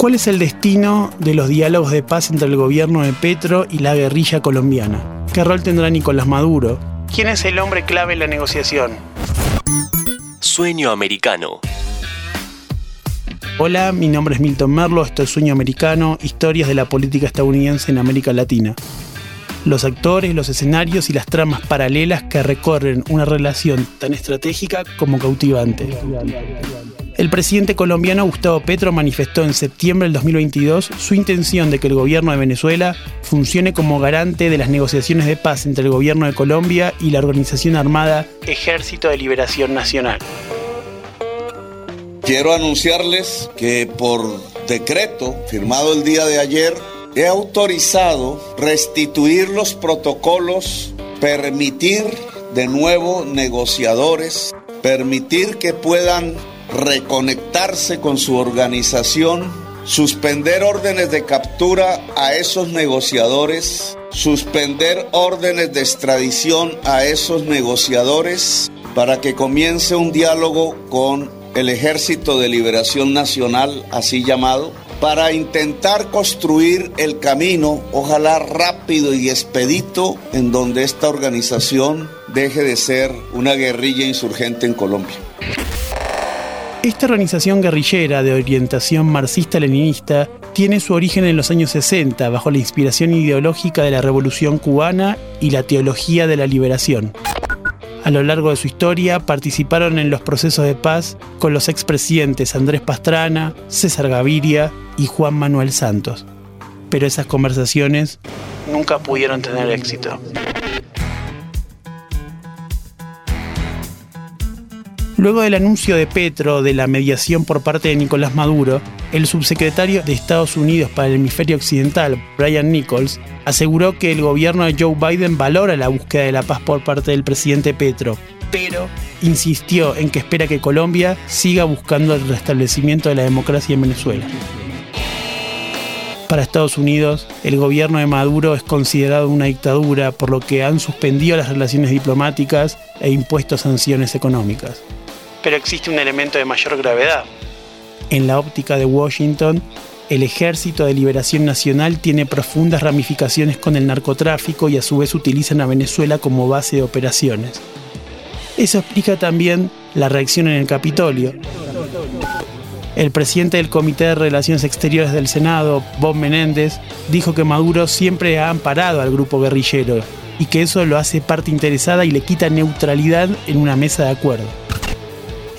¿Cuál es el destino de los diálogos de paz entre el gobierno de Petro y la guerrilla colombiana? ¿Qué rol tendrá Nicolás Maduro? ¿Quién es el hombre clave en la negociación? Sueño americano. Hola, mi nombre es Milton Merlo, esto es Sueño Americano, historias de la política estadounidense en América Latina. Los actores, los escenarios y las tramas paralelas que recorren una relación tan estratégica como cautivante. El presidente colombiano Gustavo Petro manifestó en septiembre del 2022 su intención de que el gobierno de Venezuela funcione como garante de las negociaciones de paz entre el gobierno de Colombia y la organización armada Ejército de Liberación Nacional. Quiero anunciarles que por decreto firmado el día de ayer he autorizado restituir los protocolos, permitir de nuevo negociadores, permitir que puedan reconectarse con su organización, suspender órdenes de captura a esos negociadores, suspender órdenes de extradición a esos negociadores para que comience un diálogo con el Ejército de Liberación Nacional, así llamado, para intentar construir el camino, ojalá rápido y expedito, en donde esta organización deje de ser una guerrilla insurgente en Colombia. Esta organización guerrillera de orientación marxista-leninista tiene su origen en los años 60 bajo la inspiración ideológica de la Revolución cubana y la teología de la liberación. A lo largo de su historia participaron en los procesos de paz con los expresidentes Andrés Pastrana, César Gaviria y Juan Manuel Santos. Pero esas conversaciones nunca pudieron tener éxito. Luego del anuncio de Petro de la mediación por parte de Nicolás Maduro, el subsecretario de Estados Unidos para el hemisferio occidental, Brian Nichols, aseguró que el gobierno de Joe Biden valora la búsqueda de la paz por parte del presidente Petro, pero insistió en que espera que Colombia siga buscando el restablecimiento de la democracia en Venezuela. Para Estados Unidos, el gobierno de Maduro es considerado una dictadura, por lo que han suspendido las relaciones diplomáticas e impuesto sanciones económicas pero existe un elemento de mayor gravedad. En la óptica de Washington, el Ejército de Liberación Nacional tiene profundas ramificaciones con el narcotráfico y a su vez utilizan a Venezuela como base de operaciones. Eso explica también la reacción en el Capitolio. El presidente del Comité de Relaciones Exteriores del Senado, Bob Menéndez, dijo que Maduro siempre ha amparado al grupo guerrillero y que eso lo hace parte interesada y le quita neutralidad en una mesa de acuerdo.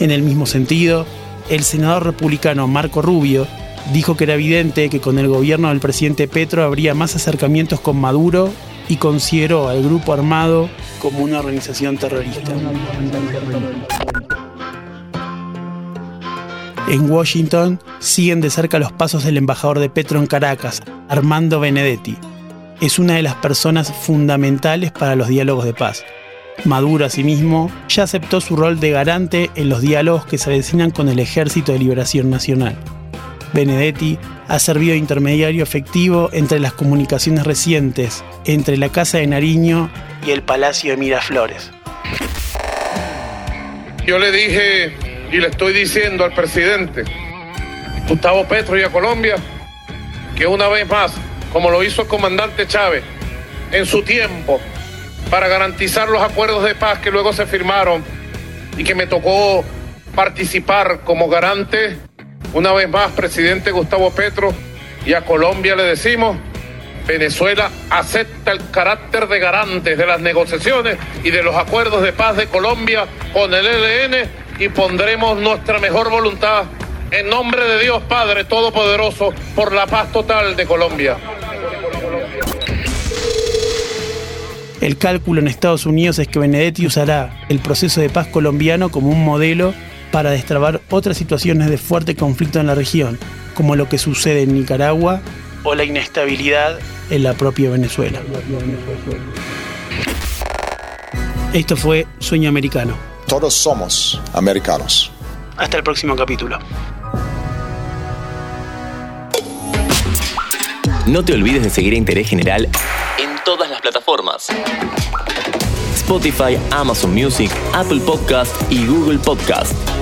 En el mismo sentido, el senador republicano Marco Rubio dijo que era evidente que con el gobierno del presidente Petro habría más acercamientos con Maduro y consideró al grupo armado como una organización terrorista. En Washington siguen de cerca los pasos del embajador de Petro en Caracas, Armando Benedetti. Es una de las personas fundamentales para los diálogos de paz. Maduro, asimismo, ya aceptó su rol de garante en los diálogos que se avecinan con el Ejército de Liberación Nacional. Benedetti ha servido de intermediario efectivo entre las comunicaciones recientes entre la Casa de Nariño y el Palacio de Miraflores. Yo le dije y le estoy diciendo al presidente Gustavo Petro y a Colombia que una vez más, como lo hizo el comandante Chávez en su tiempo, para garantizar los acuerdos de paz que luego se firmaron y que me tocó participar como garante. Una vez más, presidente Gustavo Petro, y a Colombia le decimos, Venezuela acepta el carácter de garantes de las negociaciones y de los acuerdos de paz de Colombia con el ELN y pondremos nuestra mejor voluntad en nombre de Dios Padre Todopoderoso por la paz total de Colombia. El cálculo en Estados Unidos es que Benedetti usará el proceso de paz colombiano como un modelo para destrabar otras situaciones de fuerte conflicto en la región, como lo que sucede en Nicaragua o la inestabilidad en la propia Venezuela. Esto fue Sueño Americano. Todos somos americanos. Hasta el próximo capítulo. No te olvides de seguir a Interés General todas las plataformas. Spotify, Amazon Music, Apple Podcast y Google Podcast.